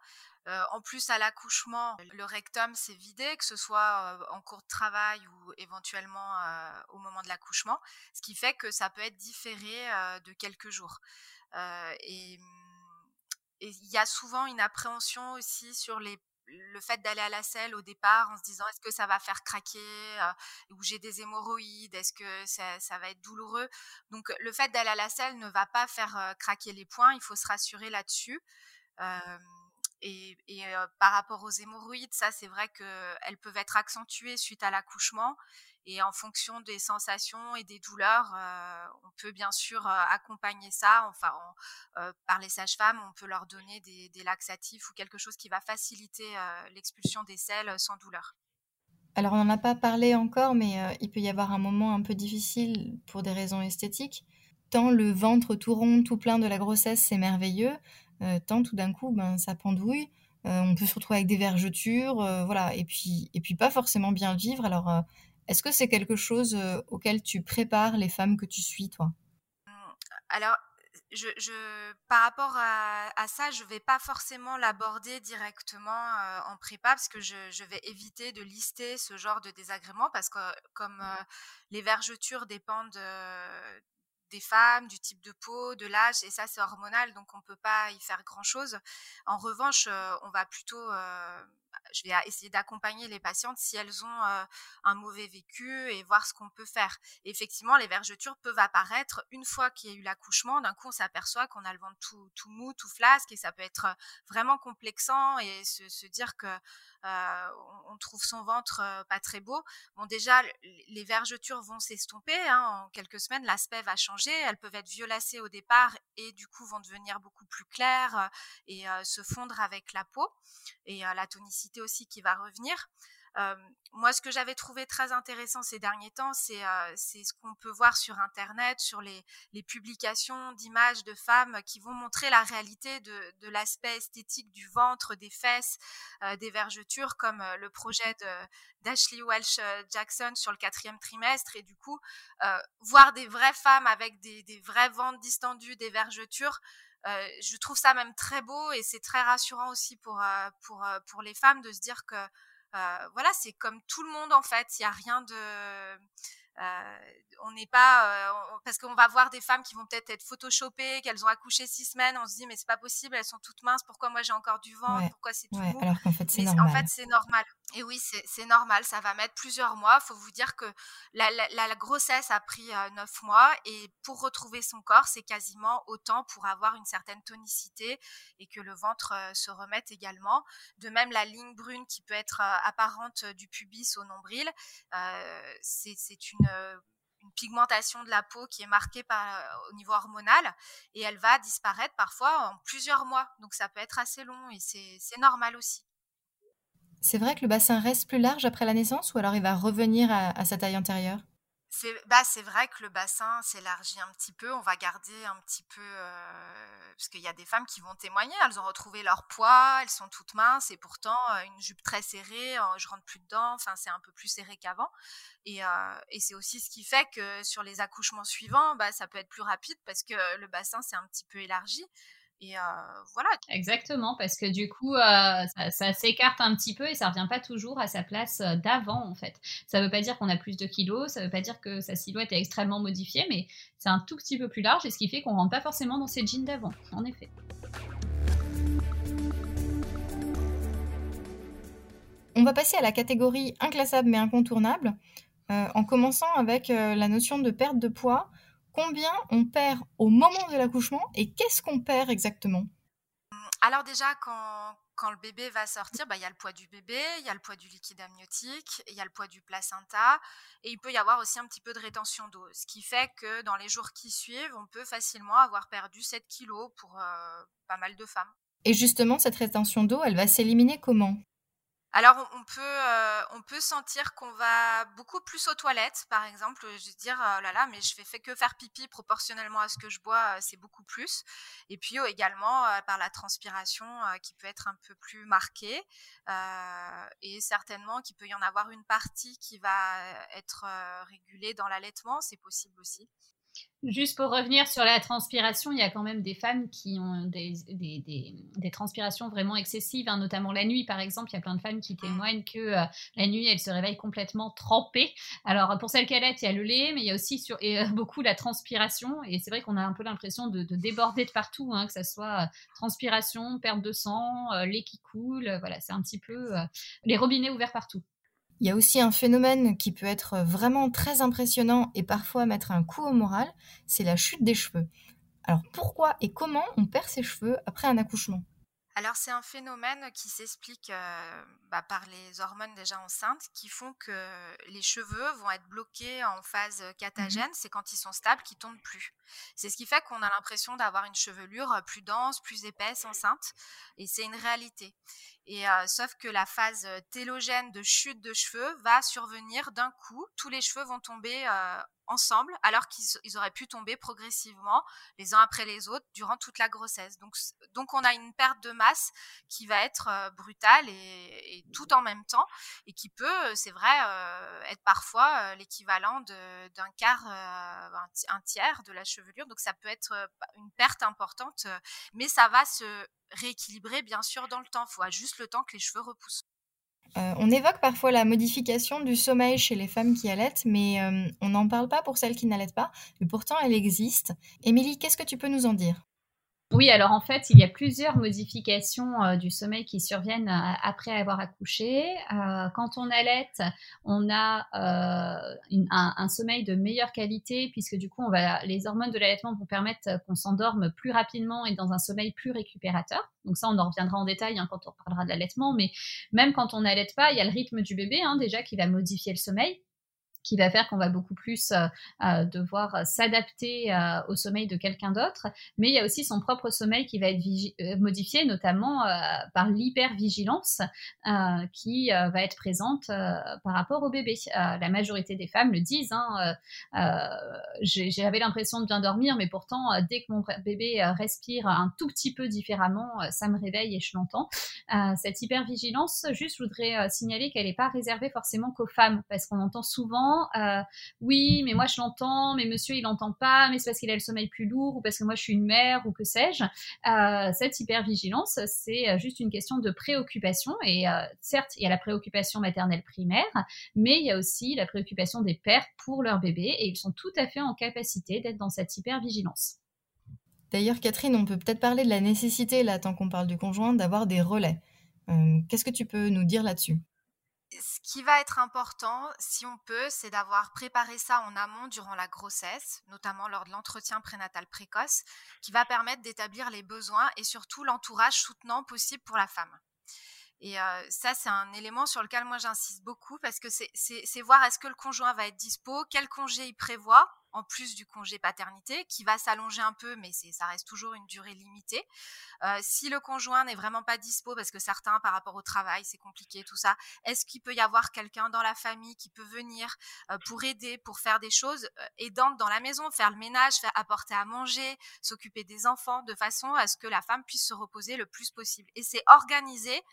en plus, à l'accouchement, le rectum s'est vidé, que ce soit en cours de travail ou éventuellement au moment de l'accouchement, ce qui fait que ça peut être différé de quelques jours. et il y a souvent une appréhension aussi sur les le fait d'aller à la selle au départ en se disant est-ce que ça va faire craquer euh, ou j'ai des hémorroïdes, est-ce que ça, va être douloureux? Donc le fait d'aller à la selle ne va pas faire euh, craquer les points, il faut se rassurer là-dessus. et, par rapport aux hémorroïdes, ça c'est vrai qu'elles peuvent être accentuées suite à l'accouchement et en fonction des sensations et des douleurs, euh, on peut bien sûr euh, accompagner ça. Enfin, euh, par les sages-femmes, on peut leur donner des, laxatifs ou quelque chose qui va faciliter l'expulsion des selles sans douleur. Alors, on n'en a pas parlé encore, mais il peut y avoir un moment un peu difficile pour des raisons esthétiques. Tant le ventre tout rond, tout plein de la grossesse, c'est merveilleux, tant tout d'un coup, ben, ça pendouille. on peut se retrouver avec des vergetures, voilà, et puis, et puis pas forcément bien vivre. Alors, est-ce que c'est quelque chose euh, auquel tu prépares les femmes que tu suis, toi? Mmh, Alors, par rapport à, ça, je ne vais pas forcément l'aborder directement euh, en prépa parce que je, vais éviter de lister ce genre de désagréments parce que comme euh, les vergetures dépendent des femmes, du type de peau, de l'âge, et ça c'est hormonal, donc on ne peut pas y faire grand-chose. En revanche, on va plutôt je vais essayer d'accompagner les patientes si elles ont un mauvais vécu et voir ce qu'on peut faire. effectivement, les vergetures peuvent apparaître une fois qu'il y a eu l'accouchement. D'un coup, on s'aperçoit qu'on a le ventre tout, tout, mou, tout flasque et ça peut être vraiment complexant et se, dire que on, trouve son ventre pas très beau. Bon, déjà, les vergetures vont s'estomper. Hein, en quelques semaines, l'aspect va changer. Elles peuvent être violacées au départ et du coup vont devenir beaucoup plus claires et se fondre avec la peau et la tonicité aussi qui va revenir moi, ce que j'avais trouvé très intéressant ces derniers temps, c'est ce qu'on peut voir sur Internet, sur les, publications d'images de femmes qui vont montrer la réalité de, l'aspect esthétique du ventre, des fesses, des vergetures, comme le projet d'Ashley Welsh Jackson sur le quatrième trimestre. Et du coup, voir des vraies femmes avec des, des vrais ventres distendus, des vergetures, je trouve ça même très beau et c'est très rassurant aussi pour, pour, pour les femmes de se dire que voilà, c'est comme tout le monde en fait. Il n'y a rien de euh, on n'est pas euh, parce qu'on va voir des femmes qui vont peut-être être photoshopées, qu'elles ont accouché six semaines, on se dit mais c'est pas possible, elles sont toutes minces, pourquoi moi j'ai encore du ventre, pourquoi c'est tout Alors qu'en fait c'est normal. En fait c'est normal. Et oui c'est normal, ça va mettre plusieurs mois. Faut vous dire que la, la, grossesse a pris euh, neuf mois et pour retrouver son corps c'est quasiment autant pour avoir une certaine tonicité et que le ventre se remette également. De même la ligne brune qui peut être apparente du pubis au nombril, c'est une euh, une pigmentation de la peau qui est marquée par, au niveau hormonal et elle va disparaître parfois en plusieurs mois. Donc ça peut être assez long et c'est normal aussi. C'est vrai que le bassin reste plus large après la naissance ou alors il va revenir à sa taille antérieure? C'est bah, vrai que le bassin s'élargit un petit peu. On va garder un petit peu. Euh, parce qu'il y a des femmes qui vont témoigner. Elles ont retrouvé leur poids, elles sont toutes minces et pourtant euh, une jupe très serrée, euh, je rentre plus dedans. Enfin, c'est un peu plus serré qu'avant. Et, et c'est aussi ce qui fait que sur les accouchements suivants, bah, ça peut être plus rapide parce que le bassin s'est un petit peu élargi. Et voilà. Exactement, parce que du coup, ça, s'écarte un petit peu et ça revient pas toujours à sa place d'avant, en fait. Ça veut pas dire qu'on a plus de kilos, ça veut pas dire que sa silhouette est extrêmement modifiée, mais c'est un tout petit peu plus large et ce qui fait qu'on rentre pas forcément dans ses jeans d'avant, en effet. On va passer à la catégorie inclassable mais incontournable, en commençant avec la notion de perte de poids combien on perd au moment de l'accouchement et qu'est-ce qu'on perd exactement? Alors déjà, quand, quand le bébé va sortir, bah, il y a le poids du bébé, il y a le poids du liquide amniotique, il y a le poids du placenta, et il peut y avoir aussi un petit peu de rétention d'eau, ce qui fait que dans les jours qui suivent, on peut facilement avoir perdu 7 kilos pour euh, pas mal de femmes. Et justement, cette rétention d'eau, elle va s'éliminer comment? Alors on peut euh, on peut sentir qu'on va beaucoup plus aux toilettes, par exemple, je dire oh là là mais je fais, que faire pipi proportionnellement à ce que je bois, euh, c'est beaucoup plus. Et puis oh, également euh, par la transpiration qui peut être un peu plus marquée et certainement qu'il peut y en avoir une partie qui va être régulée dans l'allaitement, c'est possible aussi. Juste pour revenir sur la transpiration, il y a quand même des femmes qui ont des, des, transpirations vraiment excessives, hein, notamment la nuit par exemple. Il y a plein de femmes qui témoignent que euh, la nuit, elles se réveillent complètement trempées. Alors pour celles qui allaitent, il y a le lait, mais il y a aussi sur, et, euh, beaucoup la transpiration. Et c'est vrai qu'on a un peu l'impression de, déborder de partout, hein, que ce soit euh, transpiration, perte de sang, lait qui coule. voilà, c'est un petit peu les robinets ouverts partout. Il y a aussi un phénomène qui peut être vraiment très impressionnant et parfois mettre un coup au moral, c'est la chute des cheveux. Alors pourquoi et comment on perd ses cheveux après un accouchement? Alors c'est un phénomène qui s'explique euh, bah, par les hormones déjà enceintes qui font que les cheveux vont être bloqués en phase mmh catagène, c'est quand ils sont stables qu'ils tombent plus. C'est ce qui fait qu'on a l'impression d'avoir une chevelure plus dense, plus épaisse, enceinte, et c'est une réalité. Et euh, sauf que la phase télogène de chute de cheveux va survenir d'un coup, tous les cheveux vont tomber euh, ensemble, alors qu'ils auraient pu tomber progressivement les uns après les autres durant toute la grossesse. Donc, on a une perte de masse qui va être euh, brutale et, tout en même temps, et qui peut, euh, c'est vrai, euh, être parfois l'équivalent d'un quart, un, tiers de la chevelure. Donc ça peut être une perte importante, mais ça va se rééquilibrer bien sûr dans le temps. Il faut juste le temps que les cheveux repoussent. Euh, on évoque parfois la modification du sommeil chez les femmes qui allaitent, mais euh, on n'en parle pas pour celles qui n'allaitent pas, mais pourtant elle existe. Émilie, qu'est-ce que tu peux nous en dire? Oui, alors en fait, il y a plusieurs modifications euh, du sommeil qui surviennent euh, après avoir accouché. Euh, quand on allait, on a un, sommeil de meilleure qualité puisque du coup, on va, les hormones de l'allaitement vont permettre qu'on s'endorme plus rapidement et dans un sommeil plus récupérateur. Donc ça, on en reviendra en détail hein, quand on parlera de l'allaitement, mais même quand on n'allait pas, il y a le rythme du bébé hein, déjà qui va modifier le sommeil qui va faire qu'on va beaucoup plus euh, euh, devoir s'adapter euh, au sommeil de quelqu'un d'autre, mais il y a aussi son propre sommeil qui va être modifié, notamment par l'hypervigilance qui va être présente par rapport au bébé. la majorité des femmes le disent. Hein, J'avais l'impression de bien dormir, mais pourtant, dès que mon bébé respire un tout petit peu différemment, ça me réveille et je l'entends. cette hypervigilance, juste, je voudrais signaler qu'elle n'est pas réservée forcément qu'aux femmes, parce qu'on entend souvent euh, oui, mais moi je l'entends, mais monsieur il l'entend pas, mais c'est parce qu'il a le sommeil plus lourd ou parce que moi je suis une mère ou que sais-je. Euh, cette hypervigilance, c'est euh, juste une question de préoccupation et certes il y a la préoccupation maternelle primaire, mais il y a aussi la préoccupation des pères pour leur bébé et ils sont tout à fait en capacité d'être dans cette hypervigilance. D'ailleurs, Catherine, on peut peut-être parler de la nécessité, là, tant qu'on parle du conjoint, d'avoir des relais. Qu'est-ce que tu peux nous dire là-dessus? Ce qui va être important, si on peut, c'est d'avoir préparé ça en amont durant la grossesse, notamment lors de l'entretien prénatal précoce, qui va permettre d'établir les besoins et surtout l'entourage soutenant possible pour la femme. Et euh, ça, c'est un élément sur lequel moi j'insiste beaucoup parce que c'est voir est-ce que le conjoint va être dispo, quel congé il prévoit, en plus du congé paternité, qui va s'allonger un peu, mais ça reste toujours une durée limitée. Euh, si le conjoint n'est vraiment pas dispo, parce que certains, par rapport au travail, c'est compliqué, tout ça, est-ce qu'il peut y avoir quelqu'un dans la famille qui peut venir euh, pour aider, pour faire des choses euh, aidantes dans la maison, faire le ménage, apporter à manger, s'occuper des enfants, de façon à ce que la femme puisse se reposer le plus possible. Et c'est organiser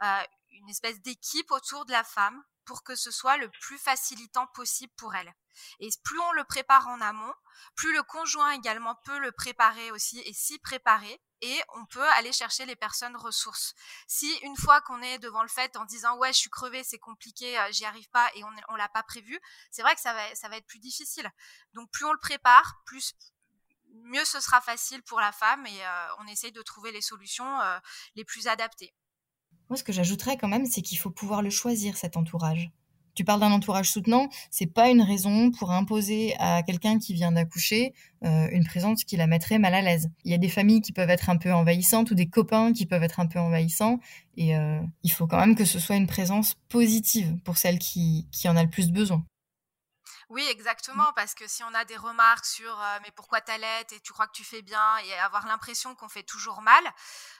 une espèce d'équipe autour de la femme pour que ce soit le plus facilitant possible pour elle. Et plus on le prépare en amont, plus le conjoint également peut le préparer aussi et s'y préparer. Et on peut aller chercher les personnes ressources. Si une fois qu'on est devant le fait en disant ouais je suis crevée c'est compliqué euh, j'y arrive pas et on on l'a pas prévu c'est vrai que ça va ça va être plus difficile donc plus on le prépare plus mieux ce sera facile pour la femme et euh, on essaye de trouver les solutions euh, les plus adaptées. Moi, ce que j'ajouterais quand même, c'est qu'il faut pouvoir le choisir, cet entourage. Tu parles d'un entourage soutenant, c'est pas une raison pour imposer à quelqu'un qui vient d'accoucher euh, une présence qui la mettrait mal à l'aise. Il y a des familles qui peuvent être un peu envahissantes ou des copains qui peuvent être un peu envahissants et euh, il faut quand même que ce soit une présence positive pour celle qui, qui en a le plus besoin. Oui, exactement, parce que si on a des remarques sur euh, mais pourquoi t'allaites et tu crois que tu fais bien et avoir l'impression qu'on fait toujours mal,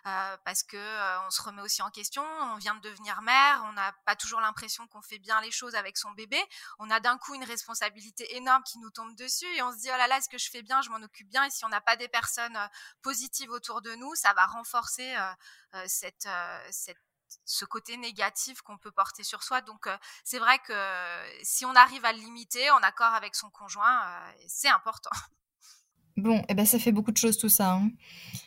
euh, parce que euh, on se remet aussi en question, on vient de devenir mère, on n'a pas toujours l'impression qu'on fait bien les choses avec son bébé, on a d'un coup une responsabilité énorme qui nous tombe dessus et on se dit oh là là, est-ce que je fais bien, je m'en occupe bien et si on n'a pas des personnes positives autour de nous, ça va renforcer cette, cette ce côté négatif qu'on peut porter sur soi. Donc euh, c'est vrai que si on arrive à le limiter en accord avec son conjoint, euh, c'est important. Bon, eh ben ça fait beaucoup de choses tout ça. Hein.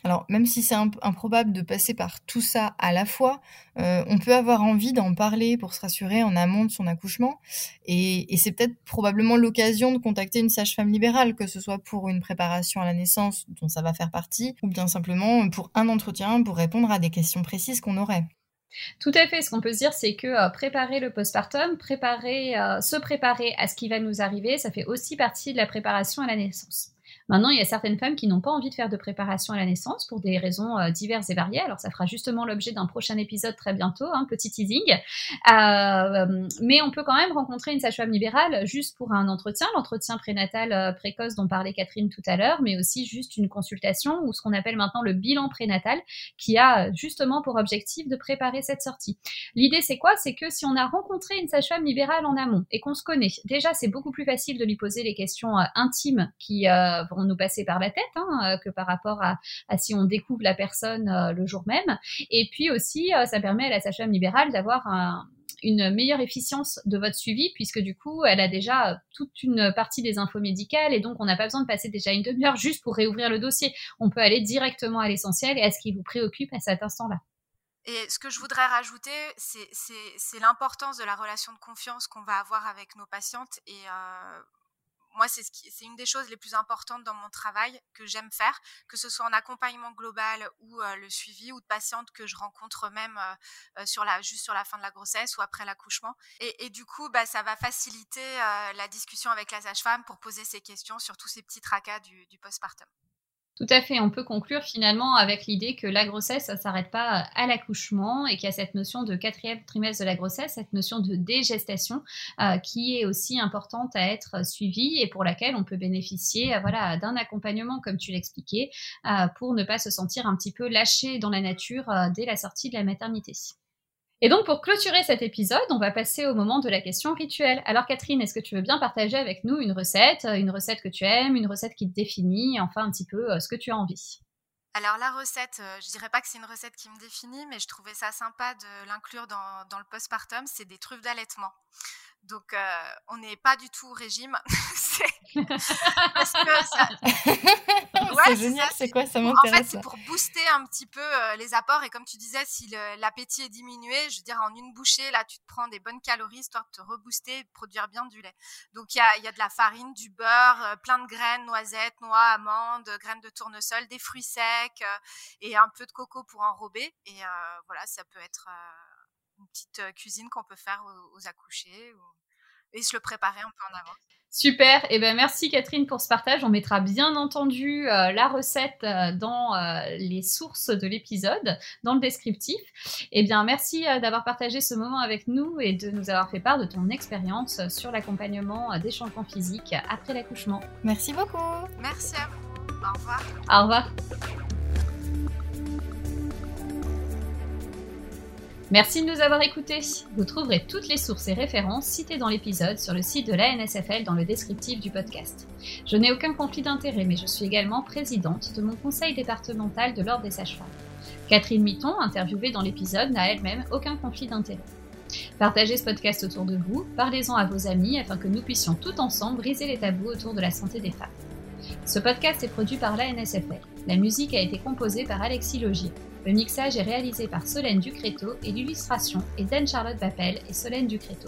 Alors même si c'est improbable de passer par tout ça à la fois, euh, on peut avoir envie d'en parler pour se rassurer en amont de son accouchement. Et c'est peut-être probablement l'occasion de contacter une sage-femme libérale, que ce soit pour une préparation à la naissance dont ça va faire partie, ou bien simplement pour un entretien pour répondre à des questions précises qu'on aurait. Tout à fait. Ce qu'on peut se dire, c'est que euh, préparer le postpartum, préparer, euh, se préparer à ce qui va nous arriver, ça fait aussi partie de la préparation à la naissance. Maintenant, il y a certaines femmes qui n'ont pas envie de faire de préparation à la naissance pour des raisons euh, diverses et variées. Alors, ça fera justement l'objet d'un prochain épisode très bientôt, un hein, petit teasing. Euh, mais on peut quand même rencontrer une sage-femme libérale juste pour un entretien, l'entretien prénatal euh, précoce dont parlait Catherine tout à l'heure, mais aussi juste une consultation ou ce qu'on appelle maintenant le bilan prénatal qui a justement pour objectif de préparer cette sortie. L'idée, c'est quoi? C'est que si on a rencontré une sage-femme libérale en amont et qu'on se connaît, déjà, c'est beaucoup plus facile de lui poser les questions intimes qui vont nous passer par la tête hein, euh, que par rapport à, si on découvre la personne euh, le jour même. Et puis aussi, euh, ça permet à la sage-femme libérale d'avoir une meilleure efficience de votre suivi puisque du coup elle a déjà toute une partie des infos médicales et donc on n'a pas besoin de passer déjà une demi-heure juste pour réouvrir le dossier. On peut aller directement à l'essentiel et à ce qui vous préoccupe à cet instant-là. Et ce que je voudrais rajouter, c'est l'importance de la relation de confiance qu'on va avoir avec nos patientes. Et Moi, c'est ce c'est une des choses les plus importantes dans mon travail que j'aime faire, que ce soit en accompagnement global ou le suivi ou de patientes que je rencontre même sur la, juste sur la fin de la grossesse ou après l'accouchement. Et, du coup, bah, ça va faciliter la discussion avec la sage-femme pour poser ces questions sur tous ces petits tracas du, du postpartum. Tout à fait. On peut conclure finalement avec l'idée que la grossesse, ça ne s'arrête pas à l'accouchement et qu'il y a cette notion de quatrième trimestre de la grossesse, cette notion de dégestation euh, qui est aussi importante à être suivie et pour laquelle on peut bénéficier euh, voilà, d'un accompagnement, comme tu l'expliquais, euh, pour ne pas se sentir un petit peu lâché dans la nature dès la sortie de la maternité. Et donc, pour clôturer cet épisode, on va passer au moment de la question rituelle. Alors, Catherine, est-ce que tu veux bien partager avec nous une recette, euh, une recette que tu aimes, une recette qui te définit, enfin un petit peu euh, ce que tu as envie? Alors la recette, euh, je dirais pas que c'est une recette qui me définit, mais je trouvais ça sympa de l'inclure dans, dans, le postpartum, c'est des truffes d'allaitement. Donc, euh, on n'est pas du tout au régime. Parce que ça... c'est génial, c'est quoi Ça m'intéresse. En fait, c'est pour booster un petit peu euh, les apports. Et comme tu disais, si l'appétit est diminué, je veux dire, en une bouchée, là, tu te prends des bonnes calories histoire de te rebooster et de produire bien du lait. Donc, il y a, y a, de la farine, du beurre, euh, plein de graines, noisettes, noix, amandes, graines de tournesol, des fruits secs et un peu de coco pour enrober. Et voilà, ça peut être petite cuisine qu'on peut faire aux, accouchés et se le préparer un peu en avance. Super, et eh ben merci Catherine pour ce partage. On mettra bien entendu la recette dans les sources de l'épisode, dans le descriptif. Et eh bien merci d'avoir partagé ce moment avec nous et de nous avoir fait part de ton expérience sur l'accompagnement des changements physiques après l'accouchement. Merci beaucoup. Merci à vous. Au revoir. Au revoir. Merci de nous avoir écoutés. Vous trouverez toutes les sources et références citées dans l'épisode sur le site de l'ANSFL dans le descriptif du podcast. Je n'ai aucun conflit d'intérêt, mais je suis également présidente de mon conseil départemental de l'Ordre des sages-femmes. Catherine Mitton, interviewée dans l'épisode, n'a elle-même aucun conflit d'intérêt. Partagez ce podcast autour de vous, parlez-en à vos amis afin que nous puissions tout ensemble briser les tabous autour de la santé des femmes. Ce podcast est produit par l'ANSFL. La musique a été composée par Alexis Logier. Le mixage est réalisé par Solène Ducréto et l'illustration est d'Anne-Charlotte Bappel et Solène Ducréto.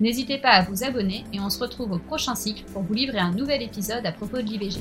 N'hésitez pas à vous abonner et on se retrouve au prochain cycle pour vous livrer un nouvel épisode à propos de l'IVG.